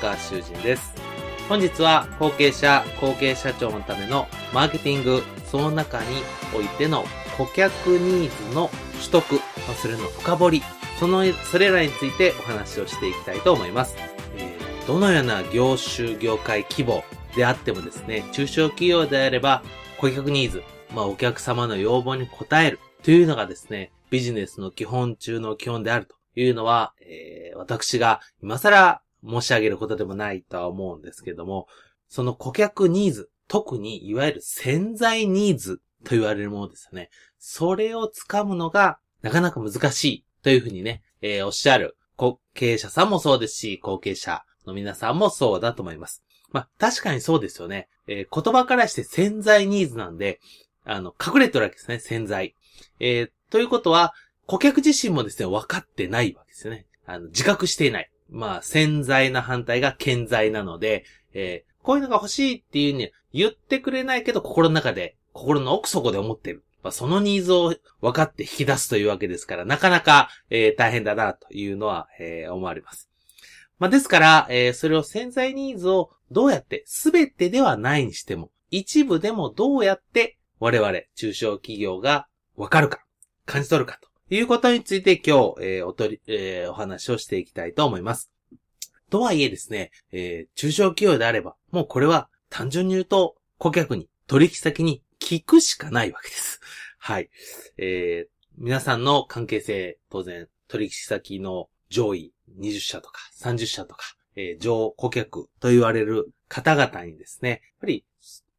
高橋修人です。本日は後継者、後継社長のためのマーケティング、その中においての顧客ニーズの取得、それの深掘り、その、それらについてお話をしていきたいと思います。えー、どのような業種、業界規模であってもですね、中小企業であれば顧客ニーズ、まあお客様の要望に応えるというのがですね、ビジネスの基本中の基本であるというのは、えー、私が今更申し上げることでもないとは思うんですけども、その顧客ニーズ、特にいわゆる潜在ニーズと言われるものですよね。それをつかむのがなかなか難しいというふうにね、えー、おっしゃる経営者さんもそうですし、後継者の皆さんもそうだと思います。まあ、確かにそうですよね。えー、言葉からして潜在ニーズなんで、あの、隠れてるわけですね、潜在。えー、ということは、顧客自身もですね、分かってないわけですよね。あの、自覚していない。まあ、潜在な反対が健在なので、えー、こういうのが欲しいっていうに言ってくれないけど、心の中で、心の奥底で思ってる。まあ、そのニーズを分かって引き出すというわけですから、なかなか、えー、大変だなというのは、えー、思われます。まあ、ですから、えー、それを潜在ニーズをどうやって、すべてではないにしても、一部でもどうやって我々、中小企業が分かるか、感じ取るかということについて今日、えー、おとり、えー、お話をしていきたいと思います。とはいえですね、えー、中小企業であれば、もうこれは単純に言うと、顧客に、取引先に聞くしかないわけです。はい。えー、皆さんの関係性、当然、取引先の上位20社とか30社とか、えー、上顧客と言われる方々にですね、やっぱり、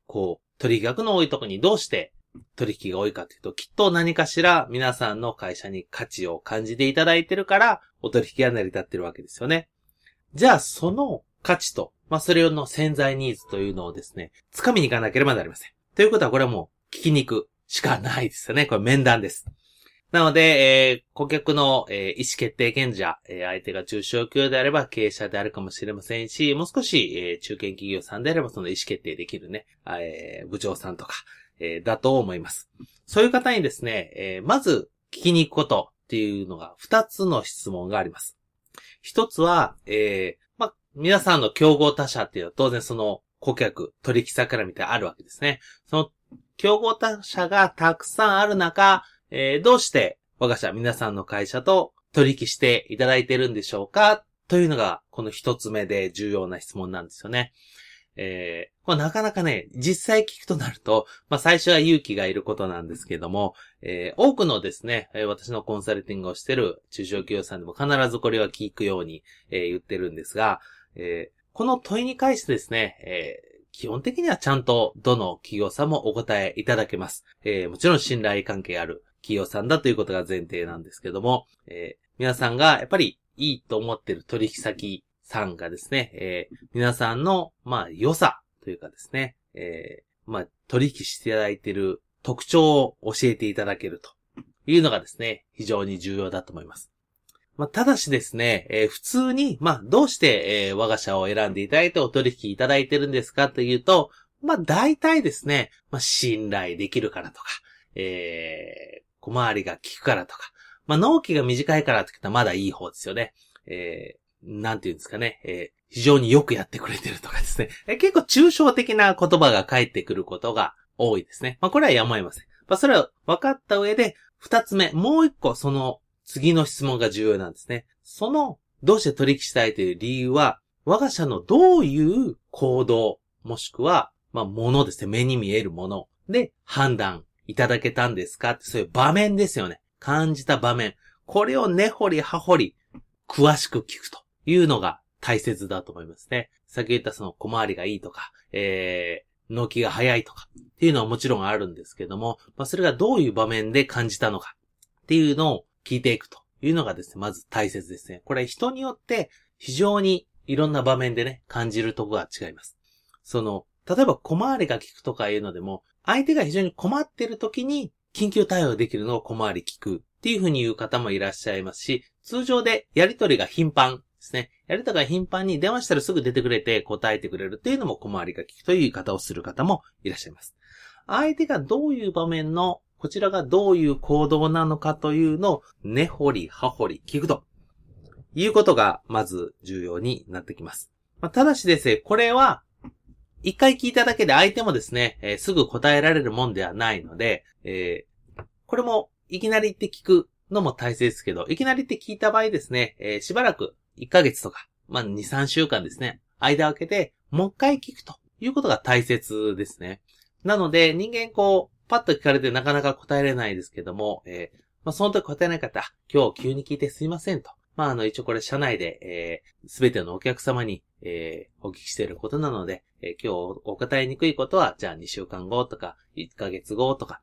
こう、取引額の多いところにどうして取引が多いかというと、きっと何かしら皆さんの会社に価値を感じていただいてるから、お取引が成り立ってるわけですよね。じゃあ、その価値と、まあ、それの潜在ニーズというのをですね、掴みに行かなければなりません。ということは、これはもう、聞きに行くしかないですよね。これ面談です。なので、えー、顧客の、えー、意思決定権者、えー、相手が中小企業であれば経営者であるかもしれませんし、もう少し、えー、中堅企業さんであればその意思決定できるね、えー、部長さんとか、えー、だと思います。そういう方にですね、えー、まず聞きに行くことっていうのが2つの質問があります。1つは、えー、ま皆さんの競合他社っていうのは当然その顧客、取引先から見てあるわけですね。その競合他社がたくさんある中、えー、どうして我が社皆さんの会社と取引していただいてるんでしょうか？というのが、この一つ目で重要な質問なんですよね。え、これなかなかね、実際聞くとなると、まあ最初は勇気がいることなんですけども、えー、多くのですね、私のコンサルティングをしてる中小企業さんでも必ずこれは聞くように、えー、言ってるんですが、えー、この問いに関してですね、え、基本的にはちゃんとどの企業さんもお答えいただけます。え、もちろん信頼関係ある企業さんだということが前提なんですけども、え、皆さんがやっぱりいいと思ってる取引先さんがですね、え、皆さんの、まあ、良さというかですね、えー、まあ、取引していただいている特徴を教えていただけるというのがですね、非常に重要だと思います。まあ、ただしですね、えー、普通に、まあ、どうして、えー、我が社を選んでいただいてお取引いただいてるんですかというと、まあ、大体ですね、まあ、信頼できるからとか、えー、小回りが効くからとか、まあ、納期が短いからって言ったらまだいい方ですよね。えなんていうんですかね、えー、非常によくやってくれてるとかですね、えー、結構抽象的な言葉が返ってくることが多いですね。まあ、これはやむを得ません。まあ、それは分かった上で、二つ目、もう一個その次の質問が重要なんですね。その、どうして取引したいという理由は、我が社のどういう行動、もしくは、まあ、ものですね。目に見えるもので判断いただけたんですかってそういう場面ですよね。感じた場面。これを根掘り葉掘り詳しく聞くというのが大切だと思いますね。先言ったその小回りがいいとか、えー、納期が早いとかっていうのはもちろんあるんですけども、まあ、それがどういう場面で感じたのかっていうのを聞いていくというのがですね、まず大切ですね。これ人によって非常にいろんな場面でね、感じるとこが違います。その、例えば小回りが効くとかいうのでも、相手が非常に困ってる時に緊急対応できるのを小回り聞くっていうふうに言う方もいらっしゃいますし、通常でやりとりが頻繁ですね。やりとりが頻繁に電話したらすぐ出てくれて答えてくれるっていうのも小回りが効くという言い方をする方もいらっしゃいます。相手がどういう場面の、こちらがどういう行動なのかというのを根掘り葉掘り聞くということがまず重要になってきます。まあ、ただしですね、これは一回聞いただけで相手もですね、えー、すぐ答えられるもんではないので、えー、これもいきなりって聞くのも大切ですけど、いきなりって聞いた場合ですね、えー、しばらく1ヶ月とか、まあ、2、3週間ですね、間を空けて、もう一回聞くということが大切ですね。なので、人間こう、パッと聞かれてなかなか答えれないですけども、えー、まあ、その時答えなかったら、今日急に聞いてすいませんと。まあ、あの、一応これ社内で、えす、べてのお客様に、えー、お聞きしていることなので、えー、今日お答えにくいことは、じゃあ2週間後とか、1ヶ月後とか、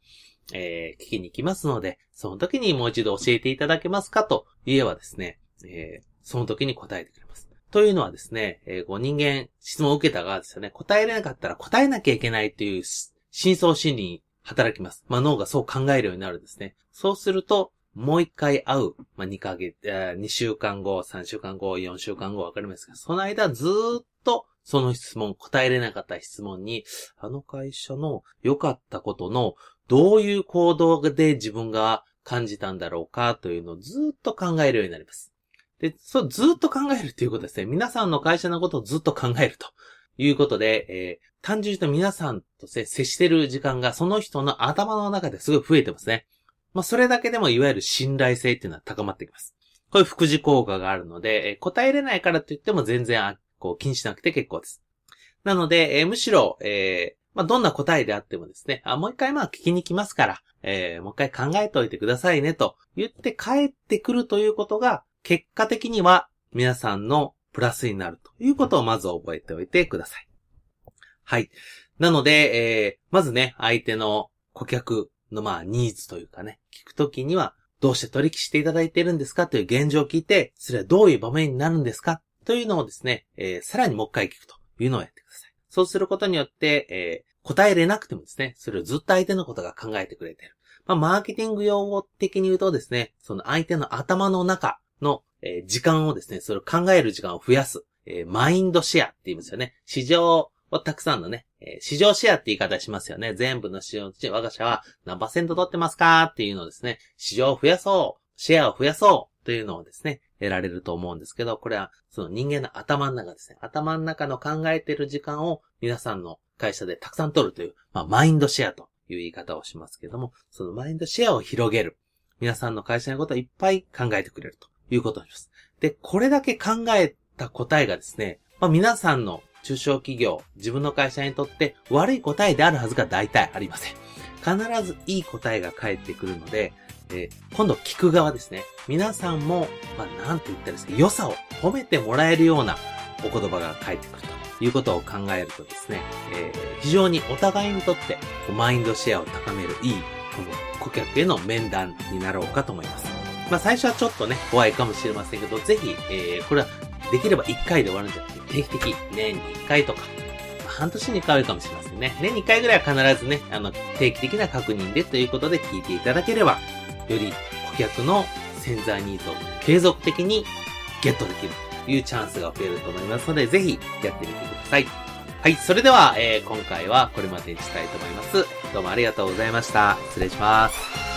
えー、聞きに来ますので、その時にもう一度教えていただけますかと言えばですね、え、その時に答えてくれます。というのはですね、えー、ご人間、質問を受けた側ですよね、答えれなかったら答えなきゃいけないという真相心理に働きます。まあ、脳がそう考えるようになるんですね。そうすると、もう一回会う。まあ、2ヶ月、2週間後、3週間後、4週間後、わかりますかその間ずっと、その質問、答えれなかった質問に、あの会社の良かったことの、どういう行動で自分が感じたんだろうかというのをずっと考えるようになります。で、そう、ずっと考えるっていうことですね。皆さんの会社のことをずっと考えるということで、えー、単純に皆さんと接してる時間がその人の頭の中ですごい増えてますね。まあ、それだけでもいわゆる信頼性っていうのは高まってきます。こういう副次効果があるので、えー、答えれないからといっても全然、こう、気にしなくて結構です。なので、えー、むしろ、えー、まあ、どんな答えであってもですね、あ、もう一回まあ聞きに来ますから、えー、もう一回考えておいてくださいねと言って帰ってくるということが、結果的には皆さんのプラスになるということをまず覚えておいてください。はい。なので、えー、まずね、相手の顧客のまあニーズというかね、聞くときには、どうして取引していただいているんですかという現状を聞いて、それはどういう場面になるんですかというのをですね、えー、さらにもう一回聞くというのをやってください。そうすることによって、えー、答えれなくてもですね、それをずっと相手のことが考えてくれている。まあ、マーケティング用語的に言うとですね、その相手の頭の中の、えー、時間をですね、それを考える時間を増やす。えー、マインドシェアって言いますよね。市場をたくさんのね、えー、市場シェアって言い方しますよね。全部の市場のうち我が社は何パーセント取ってますかっていうのをですね、市場を増やそう、シェアを増やそうというのをですね、得られると思うんですけど、これはその人間の頭の中ですね。頭の中の考えている時間を皆さんの会社でたくさん取るという、まあ、マインドシェアという言い方をしますけども、そのマインドシェアを広げる。皆さんの会社のことをいっぱい考えてくれるということになります。で、これだけ考えた答えがですね、まあ、皆さんの中小企業、自分の会社にとって悪い答えであるはずが大体ありません。必ずいい答えが返ってくるので、えー、今度聞く側ですね。皆さんも、まあ、なんて言ったらいいですね、良さを褒めてもらえるようなお言葉が返ってくるということを考えるとですね、えー、非常にお互いにとってマインドシェアを高めるいい、この顧客への面談になろうかと思います。まあ最初はちょっとね、怖いかもしれませんけど、ぜひ、えー、これはできれば1回で終わるんじゃなくて、定期的、年に1回とかま、半年に1回かもしれませんね。年に1回ぐらいは必ずね、あの、定期的な確認でということで聞いていただければ、より顧客の潜在ニーズを継続的にゲットできるというチャンスが増えると思いますので、ぜひやってみてください。はい、それでは、えー、今回はこれまでにしたいと思います。どうもありがとうございました。失礼します。